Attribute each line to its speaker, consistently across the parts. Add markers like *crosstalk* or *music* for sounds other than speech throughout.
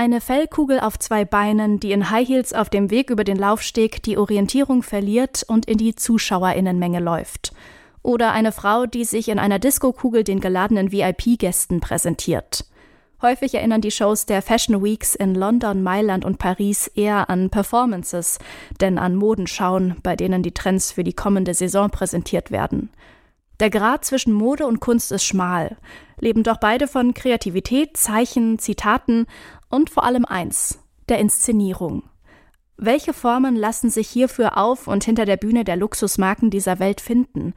Speaker 1: Eine Fellkugel auf zwei Beinen, die in High Heels auf dem Weg über den Laufsteg die Orientierung verliert und in die Zuschauerinnenmenge läuft. Oder eine Frau, die sich in einer Diskokugel den geladenen VIP-Gästen präsentiert. Häufig erinnern die Shows der Fashion Weeks in London, Mailand und Paris eher an Performances, denn an Modenschauen, bei denen die Trends für die kommende Saison präsentiert werden. Der Grad zwischen Mode und Kunst ist schmal, leben doch beide von Kreativität, Zeichen, Zitaten und vor allem eins, der Inszenierung. Welche Formen lassen sich hierfür auf und hinter der Bühne der Luxusmarken dieser Welt finden?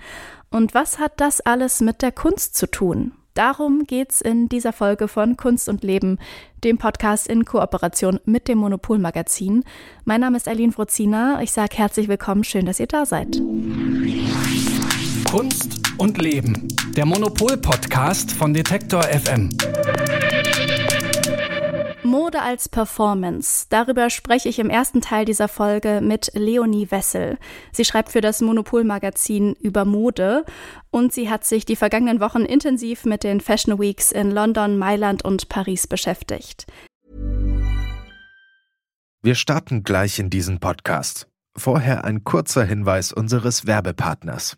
Speaker 1: Und was hat das alles mit der Kunst zu tun? Darum geht's in dieser Folge von Kunst und Leben, dem Podcast in Kooperation mit dem Monopolmagazin. Mein Name ist Aline Frozina. Ich sage herzlich willkommen, schön, dass ihr da seid.
Speaker 2: Kunst und Leben, der Monopol-Podcast von Detektor FM.
Speaker 1: Mode als Performance. Darüber spreche ich im ersten Teil dieser Folge mit Leonie Wessel. Sie schreibt für das Monopol-Magazin über Mode und sie hat sich die vergangenen Wochen intensiv mit den Fashion Weeks in London, Mailand und Paris beschäftigt.
Speaker 3: Wir starten gleich in diesen Podcast. Vorher ein kurzer Hinweis unseres Werbepartners.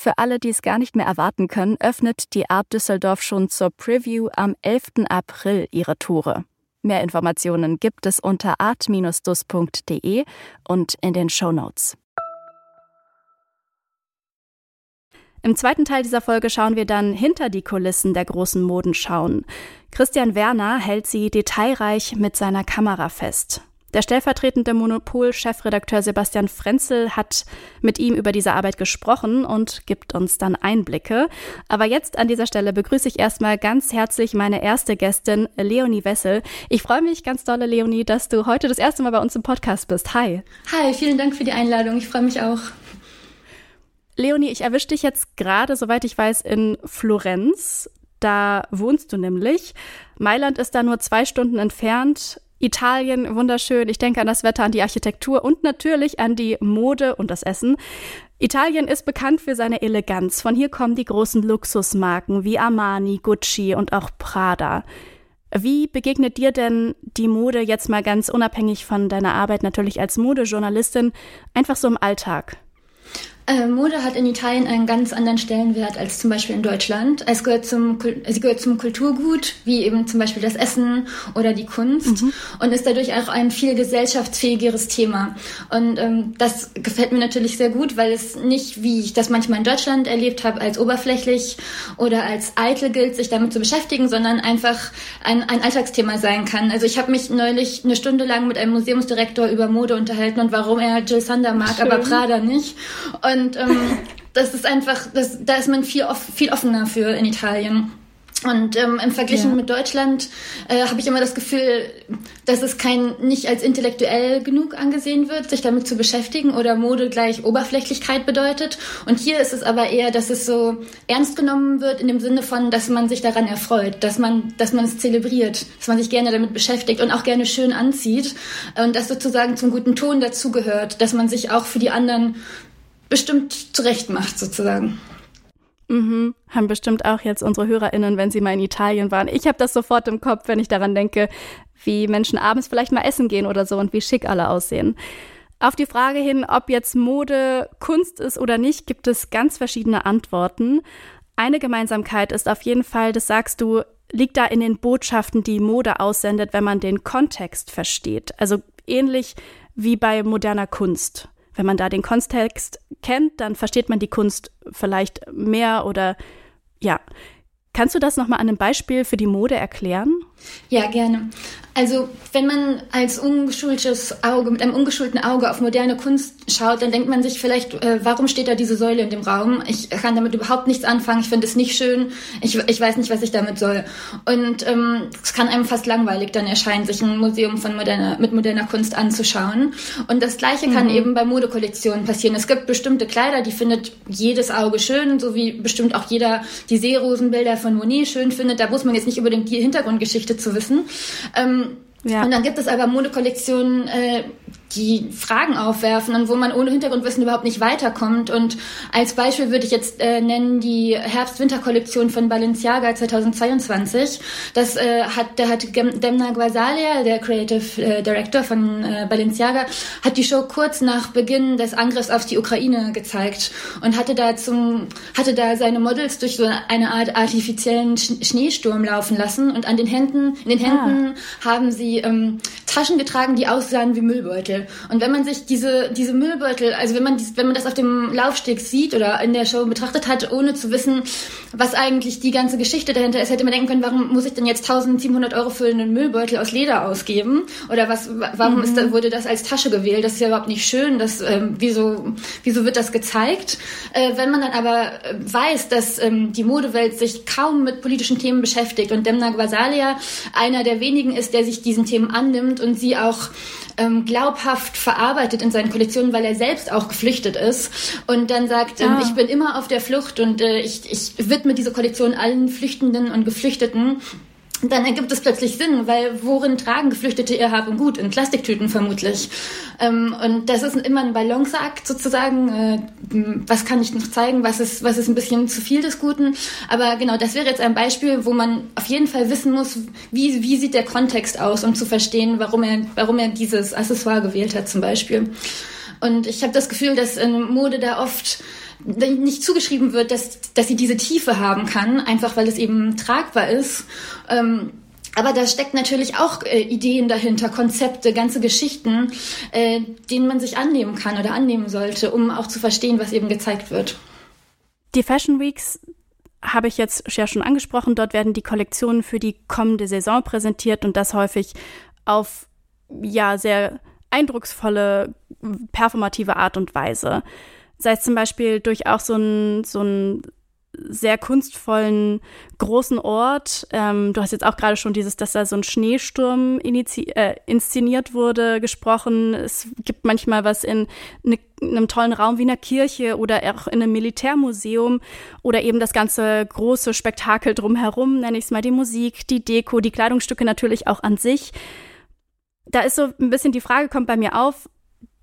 Speaker 1: Für alle, die es gar nicht mehr erwarten können, öffnet die Art Düsseldorf schon zur Preview am 11. April ihre Tore. Mehr Informationen gibt es unter art-dus.de und in den Show Notes. Im zweiten Teil dieser Folge schauen wir dann hinter die Kulissen der großen Modenschauen. Christian Werner hält sie detailreich mit seiner Kamera fest. Der stellvertretende Monopol-Chefredakteur Sebastian Frenzel hat mit ihm über diese Arbeit gesprochen und gibt uns dann Einblicke. Aber jetzt an dieser Stelle begrüße ich erstmal ganz herzlich meine erste Gästin, Leonie Wessel. Ich freue mich ganz dolle, Leonie, dass du heute das erste Mal bei uns im Podcast bist. Hi.
Speaker 4: Hi, vielen Dank für die Einladung. Ich freue mich auch.
Speaker 1: Leonie, ich erwische dich jetzt gerade, soweit ich weiß, in Florenz. Da wohnst du nämlich. Mailand ist da nur zwei Stunden entfernt. Italien wunderschön. Ich denke an das Wetter, an die Architektur und natürlich an die Mode und das Essen. Italien ist bekannt für seine Eleganz. Von hier kommen die großen Luxusmarken wie Armani, Gucci und auch Prada. Wie begegnet dir denn die Mode jetzt mal ganz unabhängig von deiner Arbeit natürlich als Modejournalistin einfach so im Alltag?
Speaker 4: Äh, Mode hat in Italien einen ganz anderen Stellenwert als zum Beispiel in Deutschland. Es gehört zum, sie gehört zum Kulturgut, wie eben zum Beispiel das Essen oder die Kunst mhm. und ist dadurch auch ein viel gesellschaftsfähigeres Thema. Und ähm, das gefällt mir natürlich sehr gut, weil es nicht, wie ich das manchmal in Deutschland erlebt habe, als oberflächlich oder als eitel gilt, sich damit zu beschäftigen, sondern einfach ein, ein Alltagsthema sein kann. Also ich habe mich neulich eine Stunde lang mit einem Museumsdirektor über Mode unterhalten und warum er Jill Sander mag, Schön. aber Prada nicht. Und und ähm, *laughs* das ist einfach, das, da ist man viel, viel offener für in Italien. Und ähm, im Vergleich ja. mit Deutschland äh, habe ich immer das Gefühl, dass es kein nicht als intellektuell genug angesehen wird, sich damit zu beschäftigen oder Mode gleich Oberflächlichkeit bedeutet. Und hier ist es aber eher, dass es so ernst genommen wird in dem Sinne von, dass man sich daran erfreut, dass man, dass man es zelebriert, dass man sich gerne damit beschäftigt und auch gerne schön anzieht und das sozusagen zum guten Ton dazugehört, dass man sich auch für die anderen bestimmt zurecht macht, sozusagen.
Speaker 1: Mhm, haben bestimmt auch jetzt unsere HörerInnen, wenn sie mal in Italien waren. Ich habe das sofort im Kopf, wenn ich daran denke, wie Menschen abends vielleicht mal essen gehen oder so und wie schick alle aussehen. Auf die Frage hin, ob jetzt Mode Kunst ist oder nicht, gibt es ganz verschiedene Antworten. Eine Gemeinsamkeit ist auf jeden Fall, das sagst du, liegt da in den Botschaften, die Mode aussendet, wenn man den Kontext versteht. Also ähnlich wie bei moderner Kunst wenn man da den Kontext kennt, dann versteht man die Kunst vielleicht mehr oder ja. Kannst du das nochmal an einem Beispiel für die Mode erklären?
Speaker 4: Ja, gerne. Also wenn man als ungeschultes Auge, mit einem ungeschulten Auge auf moderne Kunst schaut, dann denkt man sich vielleicht, äh, warum steht da diese Säule in dem Raum? Ich kann damit überhaupt nichts anfangen, ich finde es nicht schön, ich, ich weiß nicht, was ich damit soll. Und ähm, es kann einem fast langweilig dann erscheinen, sich ein Museum von moderner, mit moderner Kunst anzuschauen. Und das Gleiche mhm. kann eben bei Modekollektionen passieren. Es gibt bestimmte Kleider, die findet jedes Auge schön, so wie bestimmt auch jeder die Seerosenbilder von Monet schön findet. Da muss man jetzt nicht unbedingt die Hintergrundgeschichte zu wissen. Ähm, ja. Und dann gibt es aber Modekollektionen, äh, die Fragen aufwerfen und wo man ohne Hintergrundwissen überhaupt nicht weiterkommt. Und als Beispiel würde ich jetzt äh, nennen die Herbst-Winter-Kollektion von Balenciaga 2022. Das äh, hat, der hat Demna Guasalia, der Creative äh, Director von äh, Balenciaga, hat die Show kurz nach Beginn des Angriffs auf die Ukraine gezeigt und hatte da zum, hatte da seine Models durch so eine Art artifiziellen Schneesturm laufen lassen und an den Händen, in den Händen ah. haben sie ähm, Taschen getragen, die aussahen wie Müllbeutel. Und wenn man sich diese, diese Müllbeutel, also wenn man, dies, wenn man das auf dem Laufsteg sieht oder in der Show betrachtet hat, ohne zu wissen, was eigentlich die ganze Geschichte dahinter ist, hätte man denken können, warum muss ich denn jetzt 1700 Euro für einen Müllbeutel aus Leder ausgeben? Oder was, warum mhm. ist da, wurde das als Tasche gewählt? Das ist ja überhaupt nicht schön. Das, ähm, wieso, wieso wird das gezeigt? Äh, wenn man dann aber äh, weiß, dass ähm, die Modewelt sich kaum mit politischen Themen beschäftigt und Demna Gvasalia einer der wenigen ist, der sich diesen Themen annimmt und sie auch ähm, glaubhaft verarbeitet in seinen Kollektionen, weil er selbst auch geflüchtet ist und dann sagt, ah. ich bin immer auf der Flucht und äh, ich, ich widme diese Kollektion allen Flüchtenden und Geflüchteten dann ergibt es plötzlich Sinn, weil worin tragen Geflüchtete ihr Hab und Gut? In Plastiktüten vermutlich. Ähm, und das ist immer ein Balanceakt sozusagen. Äh, was kann ich noch zeigen? Was ist, was ist ein bisschen zu viel des Guten? Aber genau, das wäre jetzt ein Beispiel, wo man auf jeden Fall wissen muss, wie, wie sieht der Kontext aus, um zu verstehen, warum er, warum er dieses Accessoire gewählt hat zum Beispiel. Und ich habe das Gefühl, dass in Mode da oft nicht zugeschrieben wird, dass, dass sie diese Tiefe haben kann, einfach weil es eben tragbar ist. Ähm, aber da steckt natürlich auch äh, Ideen dahinter, Konzepte, ganze Geschichten, äh, denen man sich annehmen kann oder annehmen sollte, um auch zu verstehen, was eben gezeigt wird.
Speaker 1: Die Fashion Weeks habe ich jetzt ja schon angesprochen. Dort werden die Kollektionen für die kommende Saison präsentiert und das häufig auf ja sehr eindrucksvolle, performative Art und Weise sei es zum Beispiel durch auch so einen so einen sehr kunstvollen großen Ort. Ähm, du hast jetzt auch gerade schon dieses, dass da so ein Schneesturm äh, inszeniert wurde, gesprochen. Es gibt manchmal was in, ne, einem tollen Raum wie einer Kirche oder auch in einem Militärmuseum oder eben das ganze große Spektakel drumherum, nenne ich es mal, die Musik, die Deko, die Kleidungsstücke natürlich auch an sich. Da ist so ein bisschen die Frage, kommt bei mir auf,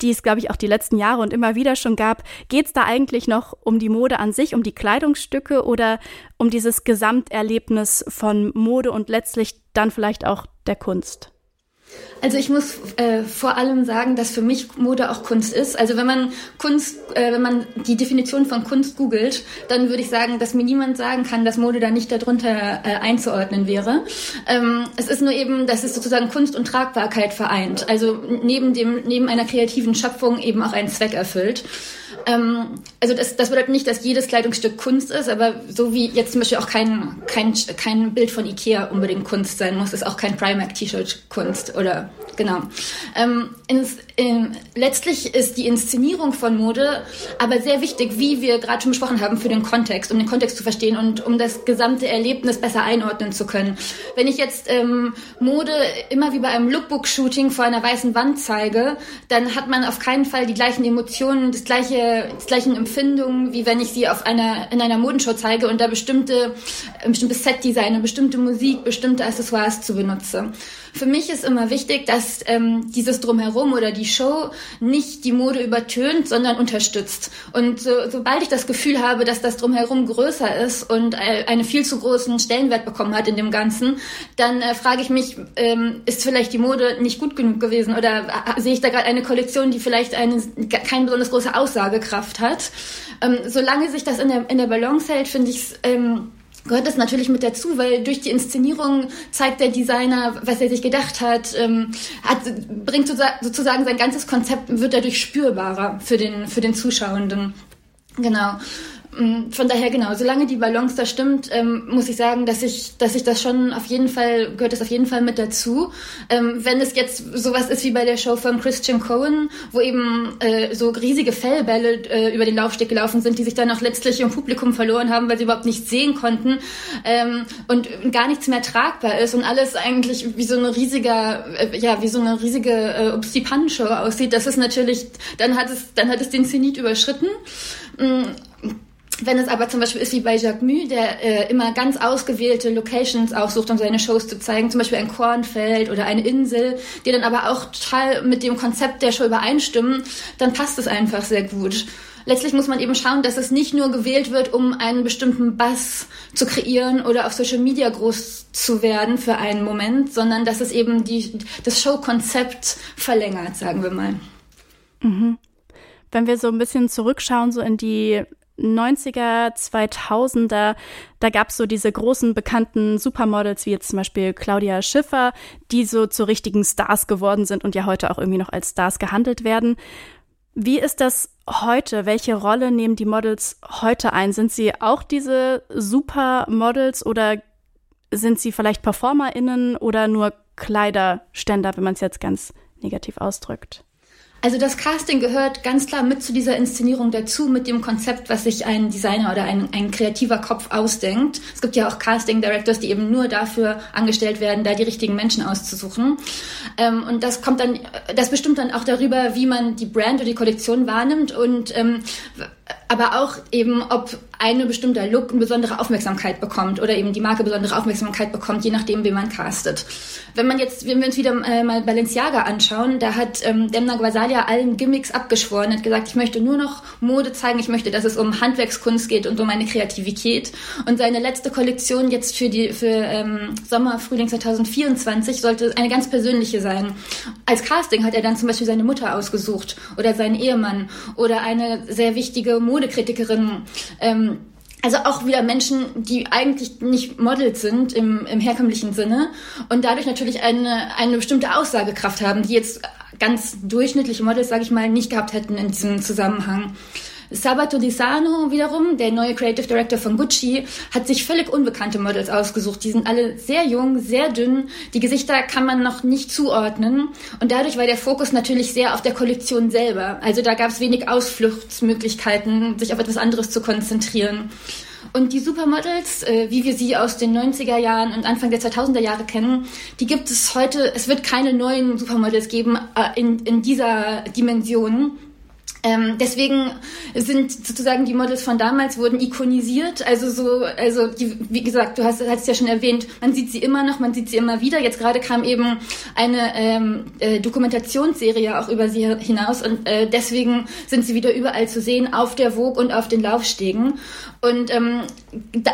Speaker 1: die es, glaube ich, auch die letzten Jahre und immer wieder schon gab. Geht es da eigentlich noch um die Mode an sich, um die Kleidungsstücke oder um dieses Gesamterlebnis von Mode und letztlich dann vielleicht auch der Kunst?
Speaker 4: Also ich muss äh, vor allem sagen, dass für mich Mode auch Kunst ist. Also wenn man Kunst, äh, wenn man die Definition von Kunst googelt, dann würde ich sagen, dass mir niemand sagen kann, dass Mode da nicht darunter äh, einzuordnen wäre. Ähm, es ist nur eben, dass es sozusagen Kunst und Tragbarkeit vereint. Also neben dem, neben einer kreativen Schöpfung eben auch einen Zweck erfüllt. Ähm, also das, das bedeutet nicht, dass jedes Kleidungsstück Kunst ist, aber so wie jetzt zum Beispiel auch kein, kein, kein Bild von Ikea unbedingt Kunst sein muss, ist auch kein Primark-T-Shirt Kunst oder genau. Ähm, ins, in, letztlich ist die Inszenierung von Mode aber sehr wichtig, wie wir gerade schon besprochen haben, für den Kontext, um den Kontext zu verstehen und um das gesamte Erlebnis besser einordnen zu können. Wenn ich jetzt ähm, Mode immer wie bei einem Lookbook-Shooting vor einer weißen Wand zeige, dann hat man auf keinen Fall die gleichen Emotionen, das gleiche, das gleichen Empfindungen, wie wenn ich sie auf einer, in einer Modenshow zeige und da bestimmte, ein bestimmtes Setdesign, bestimmte Musik, bestimmte Accessoires zu benutze. Für mich ist immer wichtig, dass ähm, dieses Drumherum oder die Show nicht die Mode übertönt, sondern unterstützt. Und so, sobald ich das Gefühl habe, dass das Drumherum größer ist und äh, einen viel zu großen Stellenwert bekommen hat in dem Ganzen, dann äh, frage ich mich, ähm, ist vielleicht die Mode nicht gut genug gewesen oder äh, sehe ich da gerade eine Kollektion, die vielleicht eine keine besonders große Aussagekraft hat. Ähm, solange sich das in der, in der Balance hält, finde ich es ähm, gehört das natürlich mit dazu, weil durch die Inszenierung zeigt der Designer, was er sich gedacht hat, ähm, hat bringt sozusagen sein ganzes Konzept wird dadurch spürbarer für den für den Zuschauenden. Genau. Mm, von daher genau, solange die Balance da stimmt, ähm, muss ich sagen, dass ich, dass ich das schon auf jeden Fall, gehört das auf jeden Fall mit dazu. Ähm, wenn es jetzt sowas ist wie bei der Show von Christian Cohen, wo eben äh, so riesige Fellbälle äh, über den Laufsteg gelaufen sind, die sich dann auch letztlich im Publikum verloren haben, weil sie überhaupt nichts sehen konnten ähm, und gar nichts mehr tragbar ist und alles eigentlich wie so eine riesiger, äh, ja, wie so eine riesige äh, Obstipan-Show aussieht, das ist natürlich, dann hat es, dann hat es den Zenit überschritten. Wenn es aber zum Beispiel ist wie bei Jacques Mu, der äh, immer ganz ausgewählte Locations aussucht, um seine Shows zu zeigen, zum Beispiel ein Kornfeld oder eine Insel, die dann aber auch total mit dem Konzept der Show übereinstimmen, dann passt es einfach sehr gut. Letztlich muss man eben schauen, dass es nicht nur gewählt wird, um einen bestimmten Bass zu kreieren oder auf Social Media groß zu werden für einen Moment, sondern dass es eben die, das Showkonzept verlängert, sagen wir mal.
Speaker 1: Mhm. Wenn wir so ein bisschen zurückschauen, so in die 90er, 2000er, da gab es so diese großen bekannten Supermodels wie jetzt zum Beispiel Claudia Schiffer, die so zu richtigen Stars geworden sind und ja heute auch irgendwie noch als Stars gehandelt werden. Wie ist das heute? Welche Rolle nehmen die Models heute ein? Sind sie auch diese Supermodels oder sind sie vielleicht PerformerInnen oder nur Kleiderständer, wenn man es jetzt ganz negativ ausdrückt?
Speaker 4: Also das Casting gehört ganz klar mit zu dieser Inszenierung dazu, mit dem Konzept, was sich ein Designer oder ein, ein kreativer Kopf ausdenkt. Es gibt ja auch Casting Directors, die eben nur dafür angestellt werden, da die richtigen Menschen auszusuchen. Ähm, und das kommt dann, das bestimmt dann auch darüber, wie man die Brand oder die Kollektion wahrnimmt und ähm, aber auch eben, ob eine bestimmte Look eine besondere Aufmerksamkeit bekommt oder eben die Marke besondere Aufmerksamkeit bekommt, je nachdem, wie man castet. Wenn man jetzt, wenn wir uns wieder äh, mal Balenciaga anschauen, da hat ähm, Demna Guasalia allen Gimmicks abgeschworen, hat gesagt, ich möchte nur noch Mode zeigen, ich möchte, dass es um Handwerkskunst geht und um meine Kreativität. Und seine letzte Kollektion jetzt für die für ähm, Sommer, Frühling 2024 sollte eine ganz persönliche sein. Als Casting hat er dann zum Beispiel seine Mutter ausgesucht oder seinen Ehemann oder eine sehr wichtige Modekritikerin. Ähm, also auch wieder Menschen, die eigentlich nicht Models sind im, im herkömmlichen Sinne und dadurch natürlich eine, eine bestimmte Aussagekraft haben, die jetzt ganz durchschnittliche Models, sage ich mal, nicht gehabt hätten in diesem Zusammenhang. Sabato Di Sano wiederum, der neue Creative Director von Gucci, hat sich völlig unbekannte Models ausgesucht. Die sind alle sehr jung, sehr dünn. Die Gesichter kann man noch nicht zuordnen. Und dadurch war der Fokus natürlich sehr auf der Kollektion selber. Also da gab es wenig Ausfluchtsmöglichkeiten, sich auf etwas anderes zu konzentrieren. Und die Supermodels, äh, wie wir sie aus den 90er Jahren und Anfang der 2000er Jahre kennen, die gibt es heute, es wird keine neuen Supermodels geben äh, in, in dieser Dimension. Ähm, deswegen sind sozusagen die Models von damals wurden ikonisiert. Also so, also die, wie gesagt, du hast, hast ja schon erwähnt, man sieht sie immer noch, man sieht sie immer wieder. Jetzt gerade kam eben eine ähm, äh, Dokumentationsserie auch über sie hinaus und äh, deswegen sind sie wieder überall zu sehen, auf der Vogue und auf den Laufstegen. Und ähm,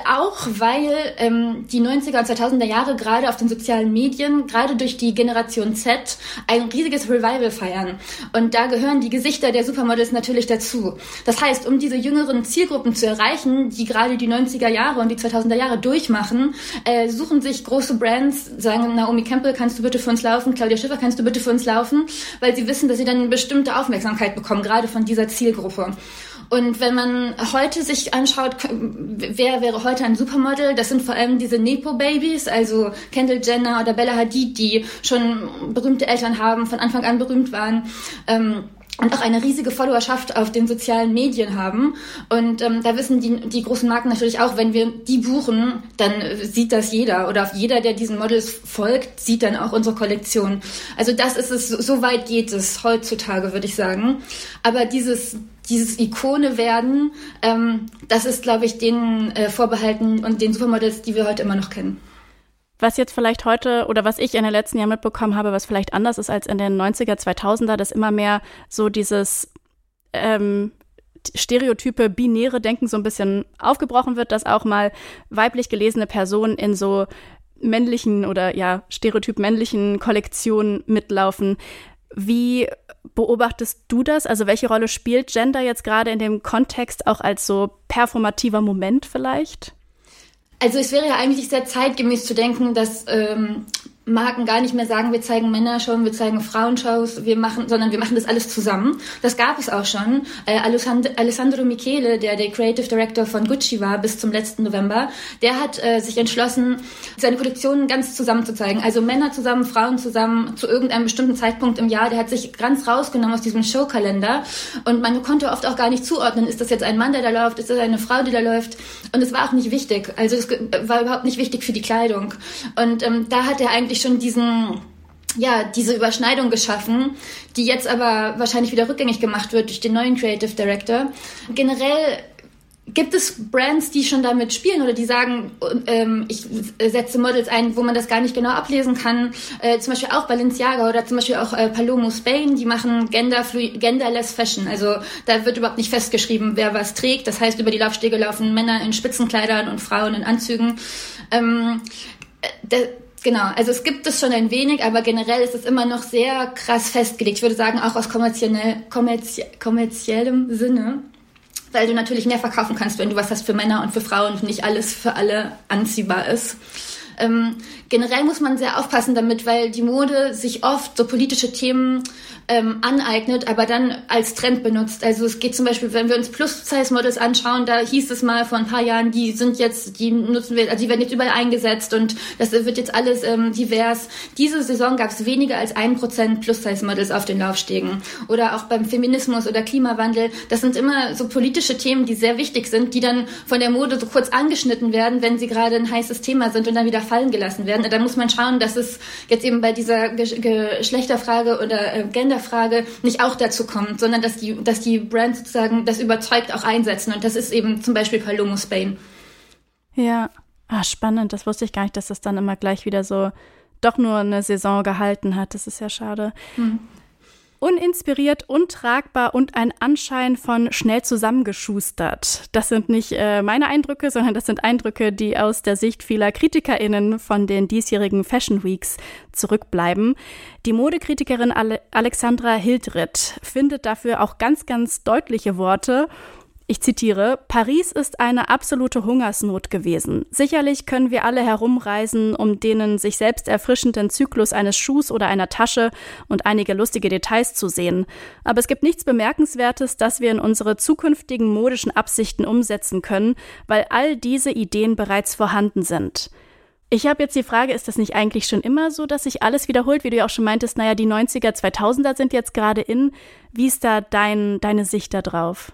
Speaker 4: auch weil ähm, die 90er und 2000er Jahre gerade auf den sozialen Medien, gerade durch die Generation Z, ein riesiges Revival feiern. Und da gehören die Gesichter der Supermodels natürlich dazu. Das heißt, um diese jüngeren Zielgruppen zu erreichen, die gerade die 90er Jahre und die 2000er Jahre durchmachen, äh, suchen sich große Brands, sagen Naomi Campbell, kannst du bitte für uns laufen, Claudia Schiffer, kannst du bitte für uns laufen, weil sie wissen, dass sie dann eine bestimmte Aufmerksamkeit bekommen, gerade von dieser Zielgruppe. Und wenn man heute sich anschaut, wer wäre heute ein Supermodel, das sind vor allem diese Nepo-Babys, also Kendall Jenner oder Bella Hadid, die schon berühmte Eltern haben, von Anfang an berühmt waren. Ähm, und auch eine riesige Followerschaft auf den sozialen Medien haben. Und ähm, da wissen die, die großen Marken natürlich auch, wenn wir die buchen, dann sieht das jeder. Oder jeder, der diesen Models folgt, sieht dann auch unsere Kollektion. Also das ist es, so weit geht es heutzutage, würde ich sagen. Aber dieses dieses Ikone werden, ähm, das ist, glaube ich, denen äh, vorbehalten und den Supermodels, die wir heute immer noch kennen.
Speaker 1: Was jetzt vielleicht heute oder was ich in den letzten Jahren mitbekommen habe, was vielleicht anders ist als in den 90er, 2000er, dass immer mehr so dieses ähm, stereotype, binäre Denken so ein bisschen aufgebrochen wird, dass auch mal weiblich gelesene Personen in so männlichen oder ja, stereotyp männlichen Kollektionen mitlaufen. Wie beobachtest du das? Also welche Rolle spielt Gender jetzt gerade in dem Kontext auch als so performativer Moment vielleicht?
Speaker 4: Also es wäre ja eigentlich sehr zeitgemäß zu denken, dass ähm, Marken gar nicht mehr sagen, wir zeigen Männershows, wir zeigen Frauenshows, wir machen, sondern wir machen das alles zusammen. Das gab es auch schon. Äh, Alessandro Michele, der der Creative Director von Gucci war bis zum letzten November, der hat äh, sich entschlossen, seine Kollektionen ganz zusammen zu zeigen. Also Männer zusammen, Frauen zusammen, zu irgendeinem bestimmten Zeitpunkt im Jahr. Der hat sich ganz rausgenommen aus diesem Showkalender und man konnte oft auch gar nicht zuordnen, ist das jetzt ein Mann, der da läuft, ist das eine Frau, die da läuft. Und es war auch nicht wichtig. Also es war überhaupt nicht wichtig für die Kleidung. Und ähm, da hat er eigentlich eigentlich schon diesen ja, diese Überschneidung geschaffen, die jetzt aber wahrscheinlich wieder rückgängig gemacht wird durch den neuen Creative Director. Generell gibt es Brands, die schon damit spielen oder die sagen, ähm, ich setze Models ein, wo man das gar nicht genau ablesen kann. Äh, zum Beispiel auch Balenciaga oder zum Beispiel auch äh, Palomo Spain, die machen gender genderless Fashion. Also da wird überhaupt nicht festgeschrieben, wer was trägt. Das heißt, über die Laufstege laufen Männer in Spitzenkleidern und Frauen in Anzügen. Ähm, äh, Genau, also es gibt es schon ein wenig, aber generell ist es immer noch sehr krass festgelegt. Ich würde sagen, auch aus kommerziell, kommerzie kommerziellem Sinne, weil du natürlich mehr verkaufen kannst, wenn du was hast für Männer und für Frauen und nicht alles für alle anziehbar ist. Ähm, generell muss man sehr aufpassen damit, weil die Mode sich oft so politische Themen ähm, aneignet, aber dann als Trend benutzt. Also es geht zum Beispiel, wenn wir uns Plus-Size-Models anschauen, da hieß es mal vor ein paar Jahren, die sind jetzt, die nutzen wir, also die werden jetzt überall eingesetzt und das wird jetzt alles ähm, divers. Diese Saison gab es weniger als ein Prozent Plus-Size-Models auf den Laufstegen. Oder auch beim Feminismus oder Klimawandel. Das sind immer so politische Themen, die sehr wichtig sind, die dann von der Mode so kurz angeschnitten werden, wenn sie gerade ein heißes Thema sind und dann wieder fallen gelassen werden. Da muss man schauen, dass es jetzt eben bei dieser Geschlechterfrage oder äh, Gender Frage nicht auch dazu kommt, sondern dass die, dass die Brands sozusagen das überzeugt auch einsetzen. Und das ist eben zum Beispiel Palomo Spain.
Speaker 1: Ja, ah, spannend. Das wusste ich gar nicht, dass das dann immer gleich wieder so doch nur eine Saison gehalten hat. Das ist ja schade. Hm. Uninspiriert, untragbar und ein Anschein von schnell zusammengeschustert. Das sind nicht äh, meine Eindrücke, sondern das sind Eindrücke, die aus der Sicht vieler KritikerInnen von den diesjährigen Fashion Weeks zurückbleiben. Die Modekritikerin Ale Alexandra Hildreth findet dafür auch ganz, ganz deutliche Worte ich zitiere, Paris ist eine absolute Hungersnot gewesen. Sicherlich können wir alle herumreisen, um denen sich selbst erfrischenden Zyklus eines Schuhs oder einer Tasche und einige lustige Details zu sehen. Aber es gibt nichts Bemerkenswertes, das wir in unsere zukünftigen modischen Absichten umsetzen können, weil all diese Ideen bereits vorhanden sind. Ich habe jetzt die Frage, ist das nicht eigentlich schon immer so, dass sich alles wiederholt? Wie du ja auch schon meintest, naja, die 90er, 2000er sind jetzt gerade in. Wie ist da dein, deine Sicht da drauf?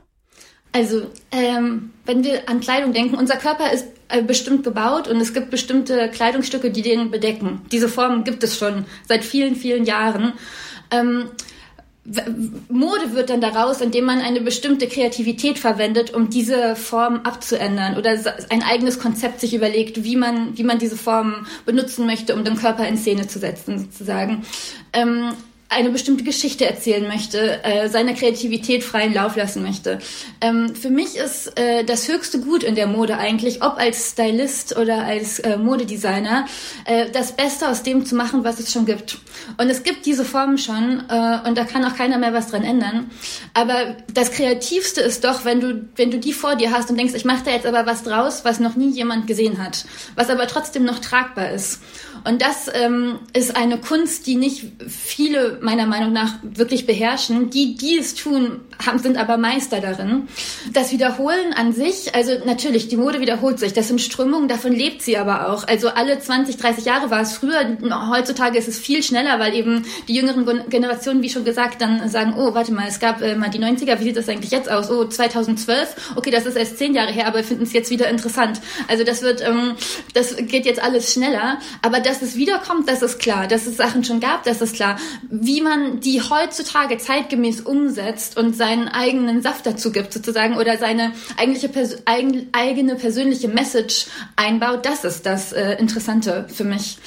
Speaker 4: Also, ähm, wenn wir an Kleidung denken, unser Körper ist äh, bestimmt gebaut und es gibt bestimmte Kleidungsstücke, die den bedecken. Diese Formen gibt es schon seit vielen, vielen Jahren. Ähm, Mode wird dann daraus, indem man eine bestimmte Kreativität verwendet, um diese Form abzuändern oder ein eigenes Konzept sich überlegt, wie man, wie man diese Form benutzen möchte, um den Körper in Szene zu setzen, sozusagen. Ähm, eine bestimmte Geschichte erzählen möchte, äh, seiner Kreativität freien Lauf lassen möchte. Ähm, für mich ist äh, das höchste Gut in der Mode eigentlich, ob als Stylist oder als äh, Modedesigner, äh, das Beste aus dem zu machen, was es schon gibt. Und es gibt diese Formen schon äh, und da kann auch keiner mehr was dran ändern. Aber das Kreativste ist doch, wenn du, wenn du die vor dir hast und denkst, ich mache da jetzt aber was draus, was noch nie jemand gesehen hat, was aber trotzdem noch tragbar ist. Und das ähm, ist eine Kunst, die nicht viele meiner Meinung nach wirklich beherrschen. Die, die es tun, haben, sind aber Meister darin. Das Wiederholen an sich, also natürlich, die Mode wiederholt sich. Das sind Strömungen, davon lebt sie aber auch. Also alle 20, 30 Jahre war es früher. Heutzutage ist es viel schneller, weil eben die jüngeren Generationen, wie schon gesagt, dann sagen, oh, warte mal, es gab äh, mal die 90er, wie sieht das eigentlich jetzt aus? Oh, 2012, okay, das ist erst zehn Jahre her, aber wir finden es jetzt wieder interessant. Also das wird, ähm, das geht jetzt alles schneller. Aber dass es wiederkommt, das ist klar. Dass es Sachen schon gab, das ist klar. Wie man die heutzutage zeitgemäß umsetzt und seinen eigenen Saft dazu gibt, sozusagen, oder seine eigentliche Pers eigen, eigene persönliche Message einbaut, das ist das äh, Interessante für mich.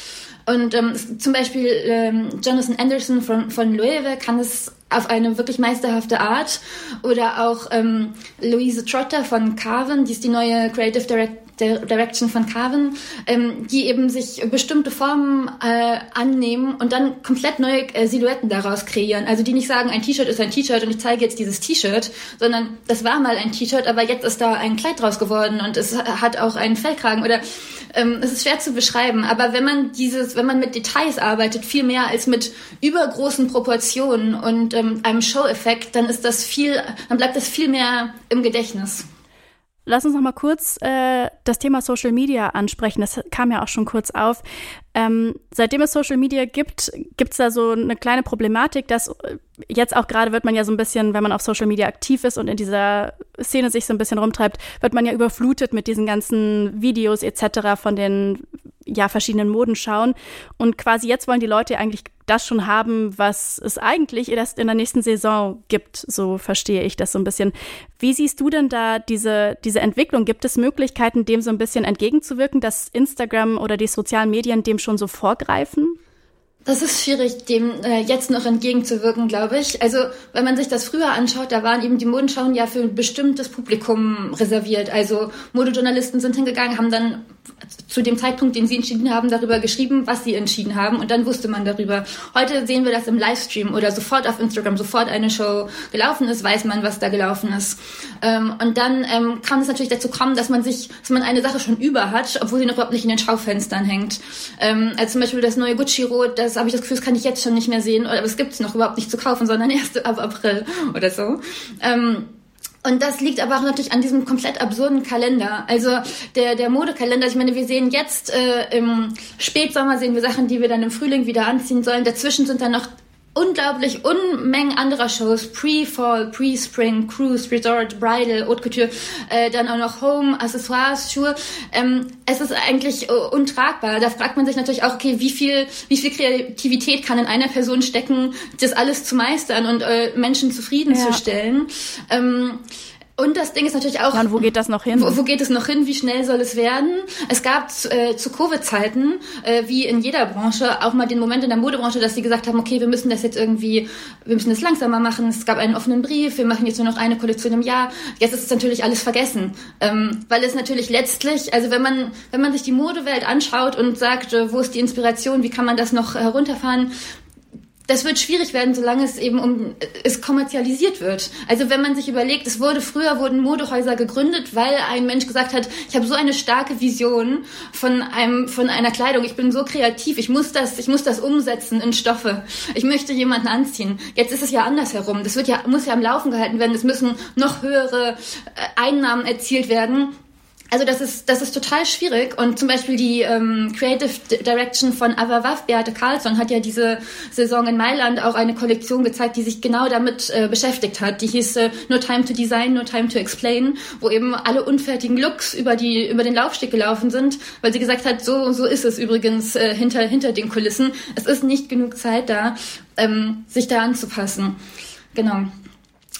Speaker 4: Und ähm, zum Beispiel ähm, Jonathan Anderson von, von Loewe kann es auf eine wirklich meisterhafte Art. Oder auch ähm, Louise Trotter von Carven, die ist die neue Creative Director Direction von Carven, ähm, die eben sich bestimmte Formen äh, annehmen und dann komplett neue äh, Silhouetten daraus kreieren. Also die nicht sagen, ein T-Shirt ist ein T-Shirt und ich zeige jetzt dieses T-Shirt, sondern das war mal ein T-Shirt, aber jetzt ist da ein Kleid draus geworden und es hat auch einen Fellkragen oder ähm, es ist schwer zu beschreiben. Aber wenn man dieses, wenn man mit Details arbeitet, viel mehr als mit übergroßen Proportionen und ähm, einem Show-Effekt, dann ist das viel, dann bleibt das viel mehr im Gedächtnis.
Speaker 1: Lass uns noch mal kurz äh, das Thema Social Media ansprechen. Das kam ja auch schon kurz auf. Ähm, seitdem es Social Media gibt, gibt es da so eine kleine Problematik, dass äh, jetzt auch gerade wird man ja so ein bisschen, wenn man auf Social Media aktiv ist und in dieser Szene sich so ein bisschen rumtreibt, wird man ja überflutet mit diesen ganzen Videos etc. von den ja verschiedenen Moden schauen. Und quasi jetzt wollen die Leute eigentlich das schon haben, was es eigentlich erst in der nächsten Saison gibt. So verstehe ich das so ein bisschen. Wie siehst du denn da diese, diese Entwicklung? Gibt es Möglichkeiten, dem so ein bisschen entgegenzuwirken, dass Instagram oder die sozialen Medien dem schon so vorgreifen?
Speaker 4: Das ist schwierig, dem äh, jetzt noch entgegenzuwirken, glaube ich. Also, wenn man sich das früher anschaut, da waren eben die Modenschauen ja für ein bestimmtes Publikum reserviert. Also, Modejournalisten sind hingegangen, haben dann zu dem Zeitpunkt, den sie entschieden haben, darüber geschrieben, was sie entschieden haben und dann wusste man darüber. Heute sehen wir das im Livestream oder sofort auf Instagram, sofort eine Show gelaufen ist, weiß man, was da gelaufen ist. Ähm, und dann ähm, kann es natürlich dazu kommen, dass man sich, dass man eine Sache schon über hat, obwohl sie noch überhaupt nicht in den Schaufenstern hängt. Ähm, als zum Beispiel das neue Gucci-Rot, das habe ich das Gefühl, das kann ich jetzt schon nicht mehr sehen, aber es gibt es noch überhaupt nicht zu kaufen, sondern erst ab April oder so. Und das liegt aber auch natürlich an diesem komplett absurden Kalender. Also der, der Modekalender, ich meine, wir sehen jetzt äh, im Spätsommer sehen wir Sachen, die wir dann im Frühling wieder anziehen sollen. Dazwischen sind dann noch unglaublich Unmengen anderer Shows, Pre-Fall, Pre-Spring, Cruise, Resort, Bridal, Haute Couture, äh, dann auch noch Home, Accessoires, Schuhe. Ähm, es ist eigentlich äh, untragbar. Da fragt man sich natürlich auch, okay, wie viel, wie viel Kreativität kann in einer Person stecken, das alles zu meistern und äh, Menschen zufriedenzustellen. Ja. Ähm, und das Ding ist natürlich auch.
Speaker 1: Ja, und wo geht das noch hin?
Speaker 4: Wo, wo, geht es noch hin? Wie schnell soll es werden? Es gab äh, zu Covid-Zeiten, äh, wie in jeder Branche, auch mal den Moment in der Modebranche, dass sie gesagt haben, okay, wir müssen das jetzt irgendwie, wir müssen das langsamer machen. Es gab einen offenen Brief, wir machen jetzt nur noch eine Kollektion im Jahr. Jetzt ist es natürlich alles vergessen. Ähm, weil es natürlich letztlich, also wenn man, wenn man sich die Modewelt anschaut und sagt, äh, wo ist die Inspiration, wie kann man das noch herunterfahren, das wird schwierig werden, solange es eben um es kommerzialisiert wird. Also wenn man sich überlegt, es wurde früher wurden Modehäuser gegründet, weil ein Mensch gesagt hat, ich habe so eine starke Vision von einem von einer Kleidung, ich bin so kreativ, ich muss das ich muss das umsetzen in Stoffe. Ich möchte jemanden anziehen. Jetzt ist es ja andersherum. Das wird ja muss ja am Laufen gehalten werden. Es müssen noch höhere äh, Einnahmen erzielt werden also das ist, das ist total schwierig. Und zum Beispiel die ähm, Creative Direction von Avavav, Beate Carlsson, hat ja diese Saison in Mailand auch eine Kollektion gezeigt, die sich genau damit äh, beschäftigt hat. Die hieß äh, No Time to Design, No Time to Explain, wo eben alle unfertigen Looks über, die, über den Laufsteg gelaufen sind, weil sie gesagt hat, so, so ist es übrigens äh, hinter, hinter den Kulissen. Es ist nicht genug Zeit da, ähm, sich da anzupassen. Genau.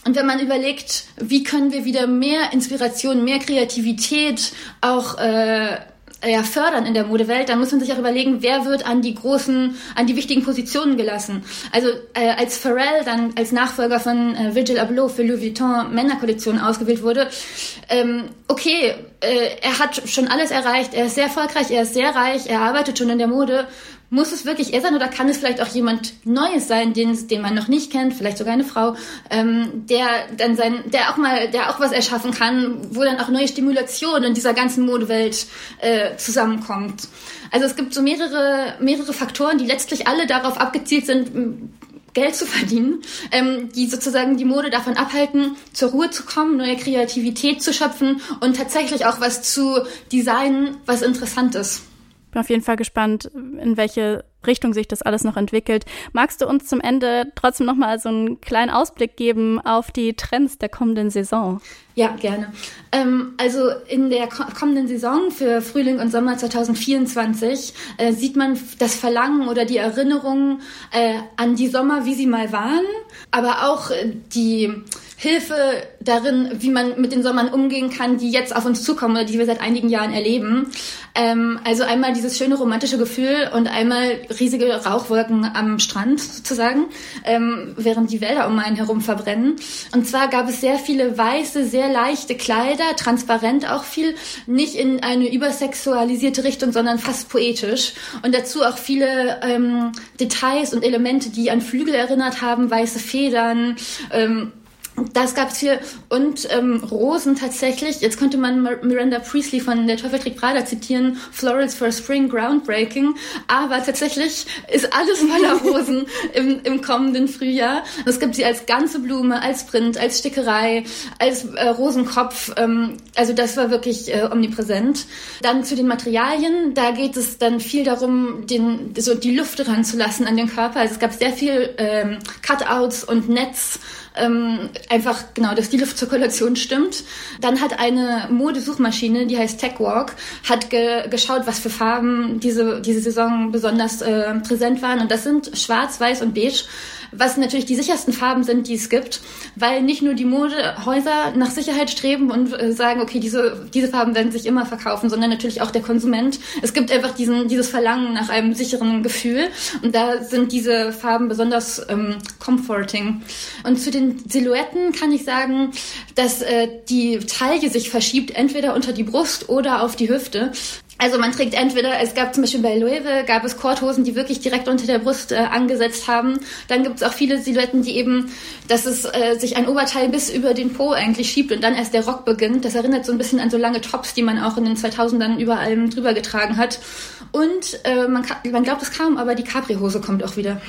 Speaker 4: Und wenn man überlegt, wie können wir wieder mehr Inspiration, mehr Kreativität auch äh, ja, fördern in der Modewelt, dann muss man sich auch überlegen, wer wird an die großen, an die wichtigen Positionen gelassen. Also äh, als Pharrell dann als Nachfolger von äh, Virgil Abloh für Louis Vuitton Männerkollektion ausgewählt wurde, ähm, okay, äh, er hat schon alles erreicht, er ist sehr erfolgreich, er ist sehr reich, er arbeitet schon in der Mode muss es wirklich er sein oder kann es vielleicht auch jemand Neues sein, den, den man noch nicht kennt, vielleicht sogar eine Frau, ähm, der dann sein, der auch mal, der auch was erschaffen kann, wo dann auch neue Stimulation in dieser ganzen Modewelt äh, zusammenkommt. Also es gibt so mehrere, mehrere Faktoren, die letztlich alle darauf abgezielt sind, Geld zu verdienen, ähm, die sozusagen die Mode davon abhalten, zur Ruhe zu kommen, neue Kreativität zu schöpfen und tatsächlich auch was zu designen, was interessant ist.
Speaker 1: Bin auf jeden Fall gespannt, in welche Richtung sich das alles noch entwickelt. Magst du uns zum Ende trotzdem noch mal so einen kleinen Ausblick geben auf die Trends der kommenden Saison?
Speaker 4: Ja, gerne. Ähm, also in der kommenden Saison für Frühling und Sommer 2024 äh, sieht man das Verlangen oder die Erinnerungen äh, an die Sommer, wie sie mal waren, aber auch äh, die Hilfe darin, wie man mit den Sommern umgehen kann, die jetzt auf uns zukommen oder die wir seit einigen Jahren erleben. Ähm, also einmal dieses schöne romantische Gefühl und einmal riesige Rauchwolken am Strand sozusagen, ähm, während die Wälder um einen herum verbrennen. Und zwar gab es sehr viele weiße, sehr leichte Kleider, transparent auch viel, nicht in eine übersexualisierte Richtung, sondern fast poetisch. Und dazu auch viele ähm, Details und Elemente, die an Flügel erinnert haben, weiße Federn, ähm, das gab es hier und ähm, Rosen tatsächlich. Jetzt könnte man Miranda Priestley von Der Teufel trägt Prada zitieren. Florals for Spring, groundbreaking. Aber tatsächlich ist alles voller *laughs* Rosen im, im kommenden Frühjahr. Es gibt sie als ganze Blume, als Print, als Stickerei, als äh, Rosenkopf. Ähm, also das war wirklich äh, omnipräsent. Dann zu den Materialien. Da geht es dann viel darum, den, so die Luft ranzulassen an den Körper. Also es gab sehr viel ähm, Cutouts und Netz ähm, einfach genau, dass die Luftzirkulation stimmt. Dann hat eine Modesuchmaschine, die heißt TechWalk, hat ge geschaut, was für Farben diese, diese Saison besonders äh, präsent waren. Und das sind Schwarz, Weiß und Beige was natürlich die sichersten Farben sind, die es gibt, weil nicht nur die Modehäuser nach Sicherheit streben und äh, sagen, okay, diese, diese Farben werden sich immer verkaufen, sondern natürlich auch der Konsument. Es gibt einfach diesen, dieses Verlangen nach einem sicheren Gefühl und da sind diese Farben besonders ähm, comforting. Und zu den Silhouetten kann ich sagen, dass äh, die Taille sich verschiebt, entweder unter die Brust oder auf die Hüfte. Also man trägt entweder, es gab zum Beispiel bei Loewe, gab es Korthosen, die wirklich direkt unter der Brust äh, angesetzt haben. Dann gibt es auch viele Silhouetten, die eben, dass es äh, sich ein Oberteil bis über den Po eigentlich schiebt und dann erst der Rock beginnt. Das erinnert so ein bisschen an so lange Tops, die man auch in den 2000ern überall drüber getragen hat. Und äh, man, man glaubt es kaum, aber die Capri-Hose kommt auch wieder.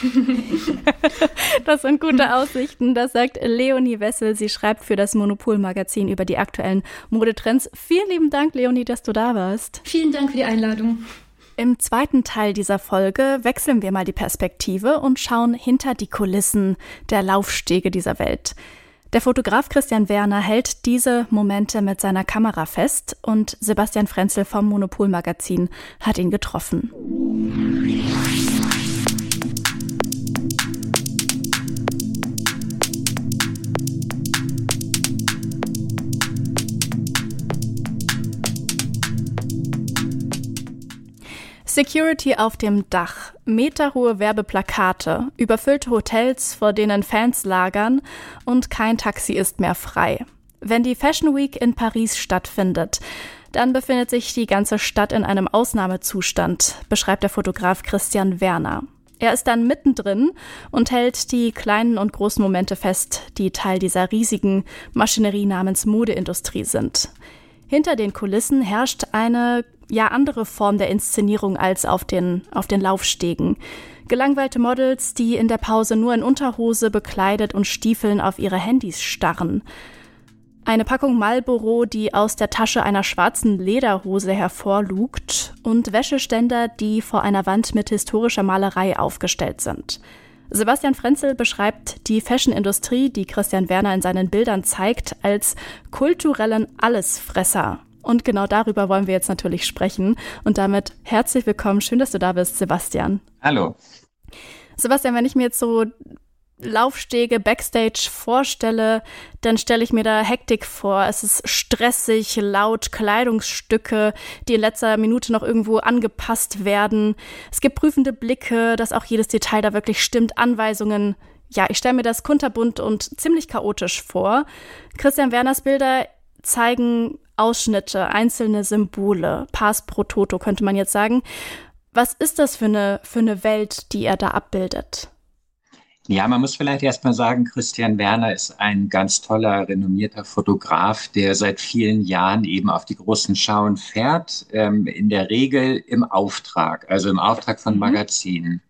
Speaker 4: *laughs*
Speaker 1: das sind gute Aussichten. Das sagt Leonie Wessel. Sie schreibt für das Monopol-Magazin über die aktuellen Modetrends. Vielen lieben Dank, Leonie, dass du da warst.
Speaker 4: Vielen Dank für die Einladung.
Speaker 1: Im zweiten Teil dieser Folge wechseln wir mal die Perspektive und schauen hinter die Kulissen der Laufstege dieser Welt. Der Fotograf Christian Werner hält diese Momente mit seiner Kamera fest und Sebastian Frenzel vom Monopol Magazin hat ihn getroffen. Security auf dem Dach, meterhohe Werbeplakate, überfüllte Hotels, vor denen Fans lagern und kein Taxi ist mehr frei. Wenn die Fashion Week in Paris stattfindet, dann befindet sich die ganze Stadt in einem Ausnahmezustand, beschreibt der Fotograf Christian Werner. Er ist dann mittendrin und hält die kleinen und großen Momente fest, die Teil dieser riesigen Maschinerie namens Modeindustrie sind. Hinter den Kulissen herrscht eine ja andere Form der Inszenierung als auf den, auf den Laufstegen. Gelangweilte Models, die in der Pause nur in Unterhose bekleidet und Stiefeln auf ihre Handys starren. Eine Packung Marlboro, die aus der Tasche einer schwarzen Lederhose hervorlugt und Wäscheständer, die vor einer Wand mit historischer Malerei aufgestellt sind. Sebastian Frenzel beschreibt die Fashionindustrie, die Christian Werner in seinen Bildern zeigt, als kulturellen Allesfresser. Und genau darüber wollen wir jetzt natürlich sprechen. Und damit herzlich willkommen. Schön, dass du da bist, Sebastian.
Speaker 5: Hallo.
Speaker 1: Sebastian, wenn ich mir jetzt so Laufstege backstage vorstelle, dann stelle ich mir da Hektik vor. Es ist stressig, laut, Kleidungsstücke, die in letzter Minute noch irgendwo angepasst werden. Es gibt prüfende Blicke, dass auch jedes Detail da wirklich stimmt, Anweisungen. Ja, ich stelle mir das kunterbunt und ziemlich chaotisch vor. Christian Werners Bilder zeigen Ausschnitte, einzelne Symbole, Pass pro Toto könnte man jetzt sagen. Was ist das für eine, für eine Welt, die er da abbildet?
Speaker 5: Ja, man muss vielleicht erstmal sagen, Christian Werner ist ein ganz toller, renommierter Fotograf, der seit vielen Jahren eben auf die großen Schauen fährt, ähm, in der Regel im Auftrag, also im Auftrag von mhm. Magazinen.